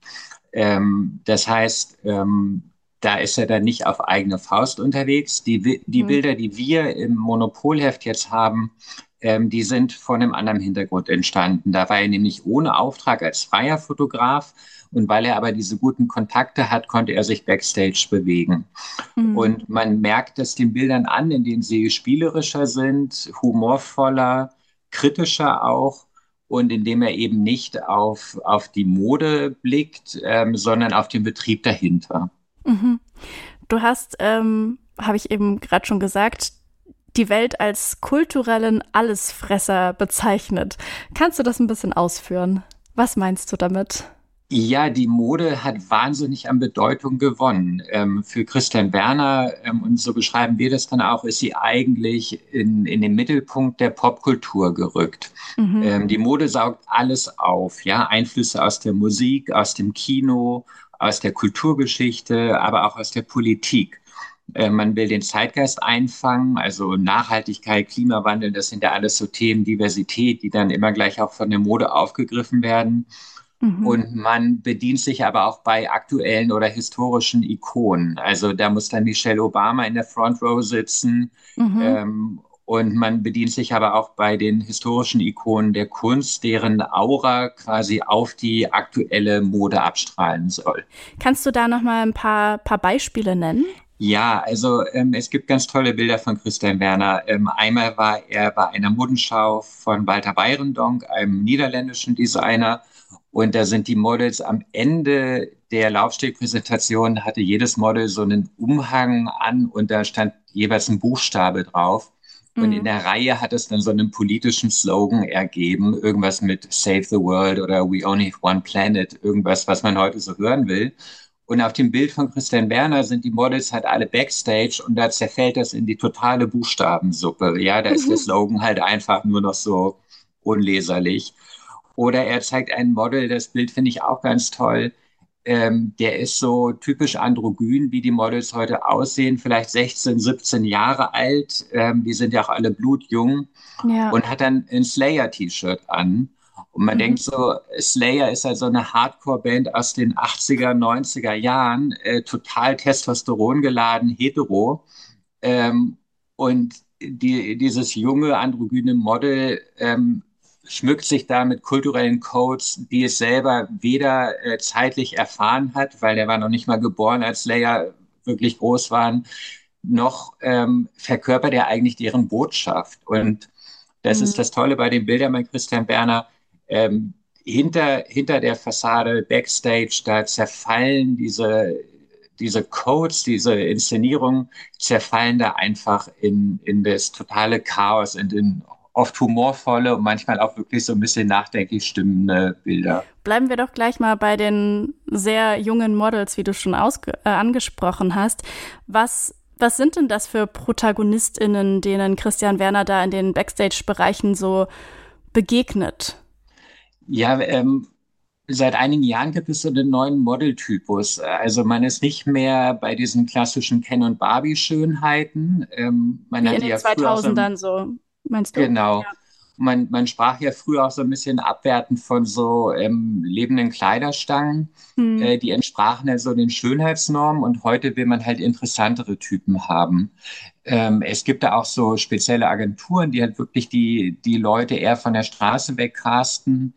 Speaker 5: Ähm, das heißt, ähm, da ist er dann nicht auf eigene Faust unterwegs. Die, die mhm. Bilder, die wir im Monopolheft jetzt haben, ähm, die sind von einem anderen Hintergrund entstanden. Da war er nämlich ohne Auftrag als freier Fotograf und weil er aber diese guten Kontakte hat, konnte er sich backstage bewegen. Mhm. Und man merkt es den Bildern an, in denen sie spielerischer sind, humorvoller, kritischer auch und indem er eben nicht auf, auf die Mode blickt, ähm, sondern auf den Betrieb dahinter. Mhm.
Speaker 1: Du hast, ähm, habe ich eben gerade schon gesagt, die Welt als kulturellen Allesfresser bezeichnet. Kannst du das ein bisschen ausführen? Was meinst du damit?
Speaker 5: Ja, die Mode hat wahnsinnig an Bedeutung gewonnen. Ähm, für Christian Werner, ähm, und so beschreiben wir das dann auch, ist sie eigentlich in, in den Mittelpunkt der Popkultur gerückt. Mhm. Ähm, die Mode saugt alles auf, ja, Einflüsse aus der Musik, aus dem Kino, aus der Kulturgeschichte, aber auch aus der Politik. Äh, man will den Zeitgeist einfangen, also Nachhaltigkeit, Klimawandel, das sind ja alles so Themen, Diversität, die dann immer gleich auch von der Mode aufgegriffen werden. Mhm. Und man bedient sich aber auch bei aktuellen oder historischen Ikonen. Also da muss dann Michelle Obama in der Front Row sitzen. Mhm. Ähm, und man bedient sich aber auch bei den historischen Ikonen der Kunst, deren Aura quasi auf die aktuelle Mode abstrahlen soll.
Speaker 1: Kannst du da noch mal ein paar, paar Beispiele nennen?
Speaker 5: Ja, also ähm, es gibt ganz tolle Bilder von Christian Werner. Ähm, einmal war er bei einer Modenschau von Walter Beirendonk, einem niederländischen Designer. Und da sind die Models am Ende der Laufstegpräsentation hatte jedes Model so einen Umhang an und da stand jeweils ein Buchstabe drauf. Und mhm. in der Reihe hat es dann so einen politischen Slogan ergeben, irgendwas mit Save the World oder We Only Have One Planet, irgendwas, was man heute so hören will. Und auf dem Bild von Christian Werner sind die Models halt alle backstage und da zerfällt das in die totale Buchstabensuppe. Ja, da ist der mhm. Slogan halt einfach nur noch so unleserlich. Oder er zeigt ein Model, das Bild finde ich auch ganz toll. Ähm, der ist so typisch androgyn, wie die Models heute aussehen, vielleicht 16, 17 Jahre alt. Ähm, die sind ja auch alle blutjung ja. und hat dann ein Slayer-T-Shirt an. Und man mhm. denkt so, Slayer ist halt so eine Hardcore-Band aus den 80er, 90er Jahren, äh, total Testosteron geladen, hetero. Ähm, und die, dieses junge androgyne Model ähm, schmückt sich da mit kulturellen Codes, die es selber weder äh, zeitlich erfahren hat, weil er war noch nicht mal geboren, als Slayer wirklich groß waren, noch ähm, verkörpert er eigentlich deren Botschaft. Und das mhm. ist das Tolle bei den Bildern bei Christian Berner ähm, hinter, hinter der Fassade, Backstage, da zerfallen diese, diese Codes, diese Inszenierungen, zerfallen da einfach in, in das totale Chaos und in oft humorvolle und manchmal auch wirklich so ein bisschen nachdenklich stimmende Bilder.
Speaker 1: Bleiben wir doch gleich mal bei den sehr jungen Models, wie du schon äh, angesprochen hast. Was was sind denn das für ProtagonistInnen, denen Christian Werner da in den Backstage-Bereichen so begegnet?
Speaker 5: Ja, ähm, seit einigen Jahren gibt es so einen neuen Modeltypus. Also man ist nicht mehr bei diesen klassischen Ken und Barbie Schönheiten.
Speaker 1: Ähm, man Wie in den ja 2000ern so, meinst du?
Speaker 5: Genau. Ja. Man, man sprach ja früher auch so ein bisschen abwertend von so ähm, lebenden Kleiderstangen. Hm. Äh, die entsprachen ja so den Schönheitsnormen und heute will man halt interessantere Typen haben. Ähm, es gibt da auch so spezielle Agenturen, die halt wirklich die, die Leute eher von der Straße wegcasten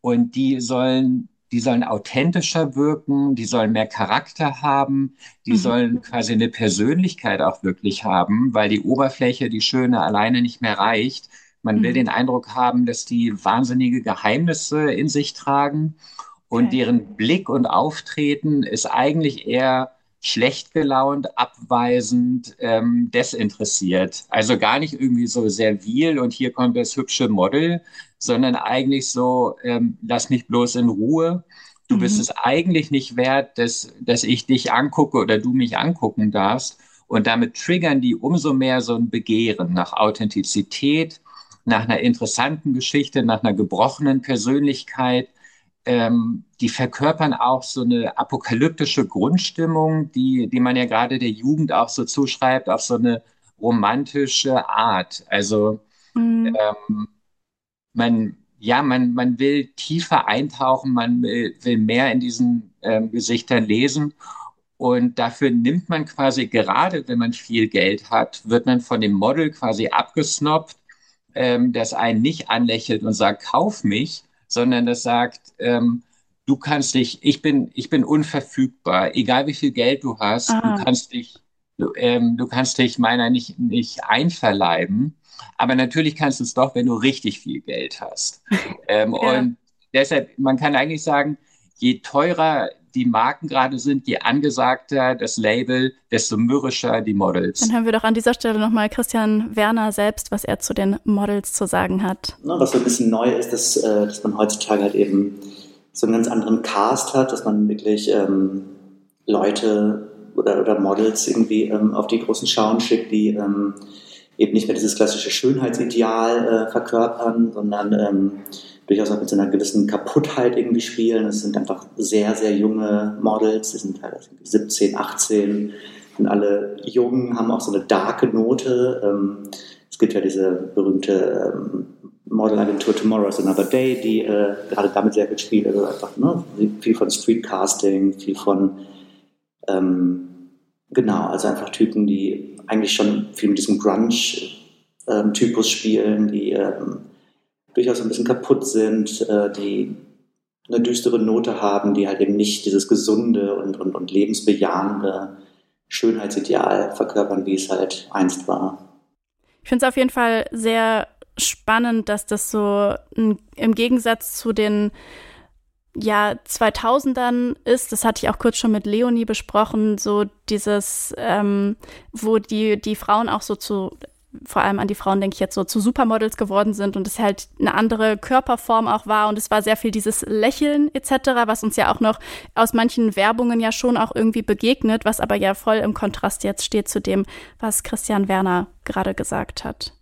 Speaker 5: und die sollen, die sollen authentischer wirken, die sollen mehr Charakter haben, die mhm. sollen quasi eine Persönlichkeit auch wirklich haben, weil die Oberfläche, die schöne, alleine nicht mehr reicht. Man mhm. will den Eindruck haben, dass die wahnsinnige Geheimnisse in sich tragen und okay. deren Blick und Auftreten ist eigentlich eher schlecht gelaunt, abweisend, ähm, desinteressiert. Also gar nicht irgendwie so servil und hier kommt das hübsche Model, sondern eigentlich so, ähm, lass mich bloß in Ruhe. Du mhm. bist es eigentlich nicht wert, dass, dass ich dich angucke oder du mich angucken darfst. Und damit triggern die umso mehr so ein Begehren nach Authentizität, nach einer interessanten Geschichte, nach einer gebrochenen Persönlichkeit, ähm, die verkörpern auch so eine apokalyptische Grundstimmung, die, die man ja gerade der Jugend auch so zuschreibt, auf so eine romantische Art. Also mhm. ähm, man, ja, man, man will tiefer eintauchen, man will, will mehr in diesen ähm, Gesichtern lesen. Und dafür nimmt man quasi, gerade wenn man viel Geld hat, wird man von dem Model quasi abgesnoppt, ähm, das einen nicht anlächelt und sagt, kauf mich, sondern das sagt, ähm, du kannst dich, ich bin, ich bin unverfügbar, egal wie viel Geld du hast, Aha. du kannst dich, du, ähm, du kannst dich meiner nicht, nicht einverleiben. Aber natürlich kannst du es doch, wenn du richtig viel Geld hast. ähm, ja. Und deshalb, man kann eigentlich sagen, je teurer die Marken gerade sind, je angesagter das Label, desto mürrischer die Models.
Speaker 1: Dann hören wir doch an dieser Stelle nochmal Christian Werner selbst, was er zu den Models zu sagen hat.
Speaker 6: Was so ein bisschen neu ist, dass, äh, dass man heutzutage halt eben so einen ganz anderen Cast hat, dass man wirklich ähm, Leute oder, oder Models irgendwie ähm, auf die großen Schauen schickt, die ähm, eben nicht mehr dieses klassische Schönheitsideal äh, verkörpern, sondern ähm, durchaus auch mit so einer gewissen Kaputtheit irgendwie spielen. Es sind einfach sehr, sehr junge Models, die sind teilweise 17, 18, sind alle jung, haben auch so eine darke Note. Ähm, es gibt ja diese berühmte ähm, Modelagentur Tomorrow is Another Day, die äh, gerade damit sehr gut spielt. Also einfach ne, viel von Streetcasting, viel von ähm, genau, also einfach Typen, die eigentlich schon viel mit diesem Grunge-Typus ähm, spielen, die ähm, durchaus ein bisschen kaputt sind, äh, die eine düstere Note haben, die halt eben nicht dieses gesunde und, und, und lebensbejahende Schönheitsideal verkörpern, wie es halt einst war.
Speaker 1: Ich finde es auf jeden Fall sehr spannend, dass das so im Gegensatz zu den ja 2000ern ist, das hatte ich auch kurz schon mit Leonie besprochen, so dieses, ähm, wo die, die Frauen auch so zu vor allem an die Frauen denke ich jetzt so zu Supermodels geworden sind und es halt eine andere Körperform auch war und es war sehr viel dieses Lächeln etc., was uns ja auch noch aus manchen Werbungen ja schon auch irgendwie begegnet, was aber ja voll im Kontrast jetzt steht zu dem, was Christian Werner gerade gesagt hat.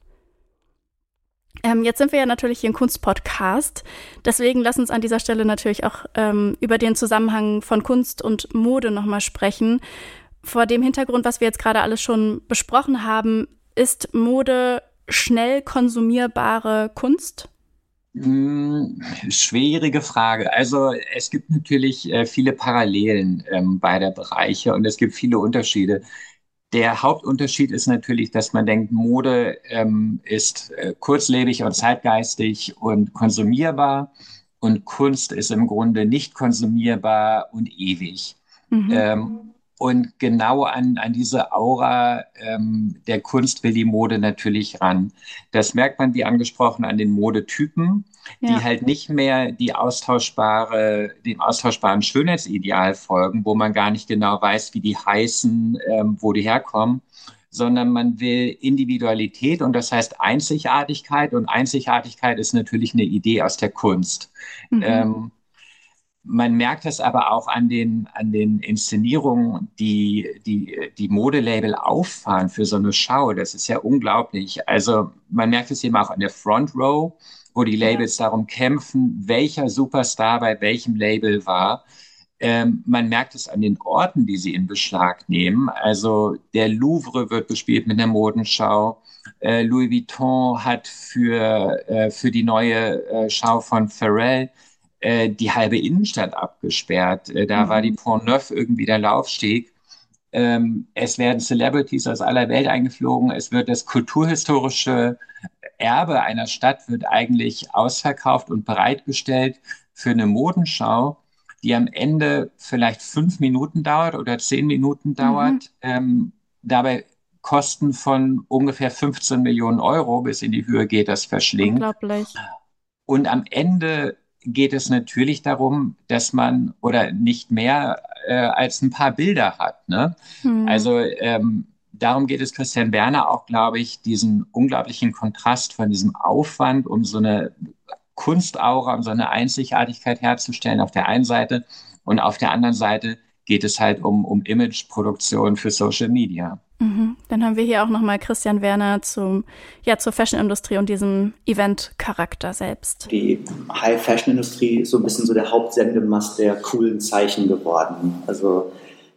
Speaker 1: Ähm, jetzt sind wir ja natürlich hier ein Kunstpodcast. Deswegen lass uns an dieser Stelle natürlich auch ähm, über den Zusammenhang von Kunst und Mode nochmal sprechen. Vor dem Hintergrund, was wir jetzt gerade alles schon besprochen haben, ist Mode schnell konsumierbare Kunst?
Speaker 5: Hm, schwierige Frage. Also es gibt natürlich äh, viele Parallelen ähm, beider Bereiche und es gibt viele Unterschiede. Der Hauptunterschied ist natürlich, dass man denkt, Mode ähm, ist äh, kurzlebig und zeitgeistig und konsumierbar und Kunst ist im Grunde nicht konsumierbar und ewig. Mhm. Ähm, und genau an, an diese Aura ähm, der Kunst will die Mode natürlich ran. Das merkt man, wie angesprochen, an den Modetypen, ja. die halt nicht mehr die austauschbare, dem austauschbaren Schönheitsideal folgen, wo man gar nicht genau weiß, wie die heißen, ähm, wo die herkommen, sondern man will Individualität und das heißt Einzigartigkeit. Und Einzigartigkeit ist natürlich eine Idee aus der Kunst. Mhm. Ähm, man merkt es aber auch an den, an den Inszenierungen, die, die die Modelabel auffahren für so eine Schau. Das ist ja unglaublich. Also man merkt es eben auch an der Front Row, wo die Labels darum kämpfen, welcher Superstar bei welchem Label war. Ähm, man merkt es an den Orten, die sie in Beschlag nehmen. Also der Louvre wird bespielt mit einer Modenschau. Äh, Louis Vuitton hat für, äh, für die neue äh, Schau von Pharrell äh, die halbe Innenstadt abgesperrt. Äh, da mhm. war die mhm. Pont Neuf irgendwie der Laufsteg. Ähm, es werden Celebrities aus aller Welt eingeflogen. Es wird das kulturhistorische Erbe einer Stadt wird eigentlich ausverkauft und bereitgestellt für eine Modenschau, die am Ende vielleicht fünf Minuten dauert oder zehn Minuten dauert. Mhm. Ähm, dabei Kosten von ungefähr 15 Millionen Euro bis in die Höhe geht das verschlingt. Unglaublich. Und am Ende geht es natürlich darum, dass man oder nicht mehr äh, als ein paar Bilder hat. Ne? Mhm. Also ähm, darum geht es Christian Werner auch, glaube ich, diesen unglaublichen Kontrast von diesem Aufwand, um so eine Kunstaura, um so eine Einzigartigkeit herzustellen auf der einen Seite und auf der anderen Seite geht es halt um, um Imageproduktion für Social Media.
Speaker 1: Mhm. Dann haben wir hier auch nochmal Christian Werner zum, ja, zur Fashion-Industrie und diesem Event-Charakter selbst.
Speaker 6: Die High-Fashion-Industrie ist so ein bisschen so der Hauptsendemast der coolen Zeichen geworden. Also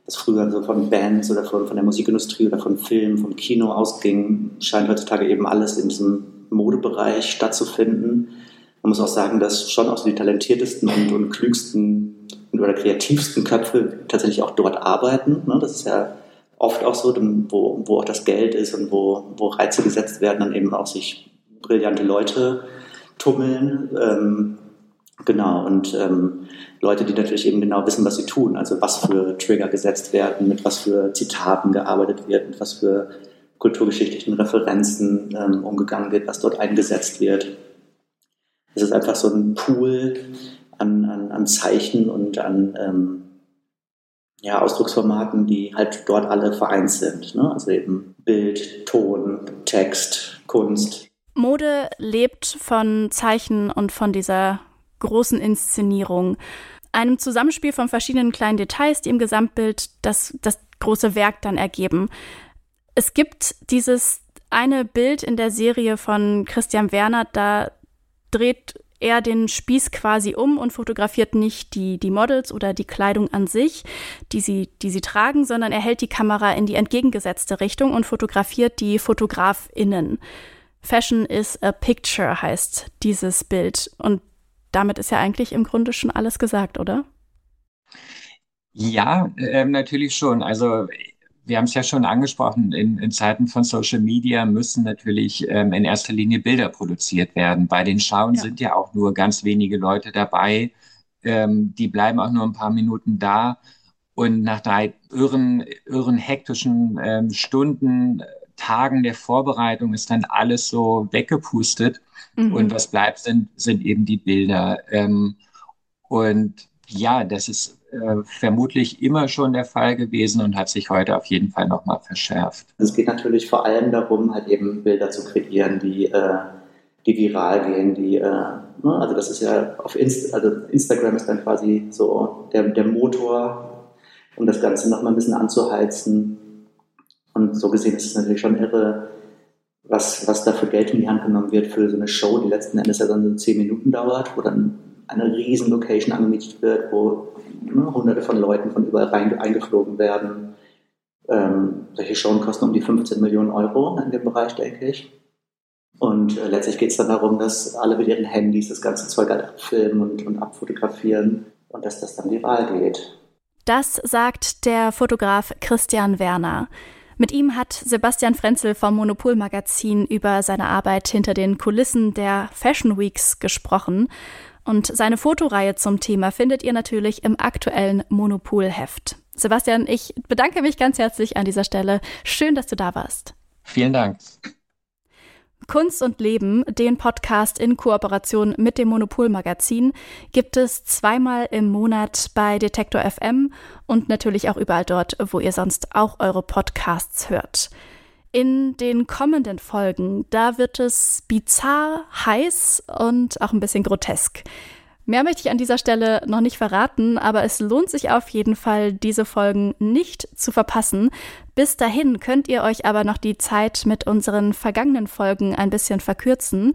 Speaker 6: was früher so von Bands oder von, von der Musikindustrie oder von Film, vom Kino ausging, scheint heutzutage eben alles in diesem Modebereich stattzufinden. Man muss auch sagen, dass schon auch so die talentiertesten und, und klügsten oder kreativsten Köpfe tatsächlich auch dort arbeiten. Ne? Das ist ja oft auch so, wo, wo auch das Geld ist und wo, wo Reize gesetzt werden, dann eben auch sich brillante Leute tummeln. Ähm, genau, und ähm, Leute, die natürlich eben genau wissen, was sie tun, also was für Trigger gesetzt werden, mit was für Zitaten gearbeitet wird, mit was für kulturgeschichtlichen Referenzen ähm, umgegangen wird, was dort eingesetzt wird. Es ist einfach so ein Pool an, an, an Zeichen und an ähm, ja, Ausdrucksformaten, die halt dort alle vereint sind. Ne? Also eben Bild, Ton, Text, Kunst.
Speaker 1: Mode lebt von Zeichen und von dieser großen Inszenierung. Einem Zusammenspiel von verschiedenen kleinen Details, die im Gesamtbild das, das große Werk dann ergeben. Es gibt dieses eine Bild in der Serie von Christian Werner, da dreht er den Spieß quasi um und fotografiert nicht die, die Models oder die Kleidung an sich, die sie, die sie tragen, sondern er hält die Kamera in die entgegengesetzte Richtung und fotografiert die FotografInnen. Fashion is a picture heißt dieses Bild. Und damit ist ja eigentlich im Grunde schon alles gesagt, oder?
Speaker 5: Ja, äh, natürlich schon. Also wir haben es ja schon angesprochen, in, in, Zeiten von Social Media müssen natürlich ähm, in erster Linie Bilder produziert werden. Bei den Schauen ja. sind ja auch nur ganz wenige Leute dabei. Ähm, die bleiben auch nur ein paar Minuten da. Und nach drei irren, irren hektischen ähm, Stunden, Tagen der Vorbereitung ist dann alles so weggepustet. Mhm. Und was bleibt, sind, sind eben die Bilder. Ähm, und ja, das ist äh, vermutlich immer schon der Fall gewesen und hat sich heute auf jeden Fall nochmal verschärft.
Speaker 6: Es geht natürlich vor allem darum, halt eben Bilder zu kreieren, die, äh, die viral gehen, die, äh, ne? also das ist ja auf Inst also Instagram ist dann quasi so der, der Motor, um das Ganze nochmal ein bisschen anzuheizen. Und so gesehen ist es natürlich schon irre, was, was da für Geld in die Hand genommen wird für so eine Show, die letzten Endes ja dann so zehn Minuten dauert, wo dann eine riesen Location angemietet wird, wo ne, hunderte von Leuten von überall rein, eingeflogen werden. Ähm, solche Shows kosten um die 15 Millionen Euro in dem Bereich, denke ich. Und äh, letztlich geht es dann darum, dass alle mit ihren Handys das ganze Zeug halt abfilmen und, und abfotografieren und dass das dann viral geht.
Speaker 1: Das sagt der Fotograf Christian Werner. Mit ihm hat Sebastian Frenzel vom Monopol Magazin über seine Arbeit hinter den Kulissen der Fashion Weeks gesprochen. Und seine Fotoreihe zum Thema findet ihr natürlich im aktuellen Monopol-Heft. Sebastian, ich bedanke mich ganz herzlich an dieser Stelle. Schön, dass du da warst.
Speaker 5: Vielen Dank.
Speaker 1: Kunst und Leben, den Podcast in Kooperation mit dem Monopol-Magazin, gibt es zweimal im Monat bei Detektor FM und natürlich auch überall dort, wo ihr sonst auch eure Podcasts hört. In den kommenden Folgen, da wird es bizarr, heiß und auch ein bisschen grotesk. Mehr möchte ich an dieser Stelle noch nicht verraten, aber es lohnt sich auf jeden Fall, diese Folgen nicht zu verpassen. Bis dahin könnt ihr euch aber noch die Zeit mit unseren vergangenen Folgen ein bisschen verkürzen.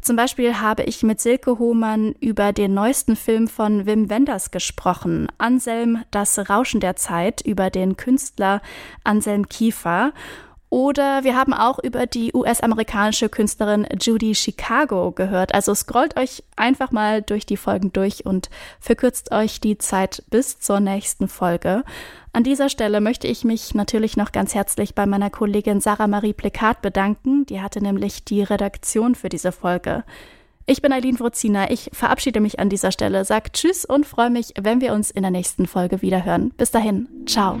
Speaker 1: Zum Beispiel habe ich mit Silke Hohmann über den neuesten Film von Wim Wenders gesprochen, Anselm, das Rauschen der Zeit, über den Künstler Anselm Kiefer. Oder wir haben auch über die US-amerikanische Künstlerin Judy Chicago gehört. Also scrollt euch einfach mal durch die Folgen durch und verkürzt euch die Zeit bis zur nächsten Folge. An dieser Stelle möchte ich mich natürlich noch ganz herzlich bei meiner Kollegin Sarah Marie Plekat bedanken. Die hatte nämlich die Redaktion für diese Folge. Ich bin Eileen Wrozina. Ich verabschiede mich an dieser Stelle, sag Tschüss und freue mich, wenn wir uns in der nächsten Folge wiederhören. Bis dahin. Ciao.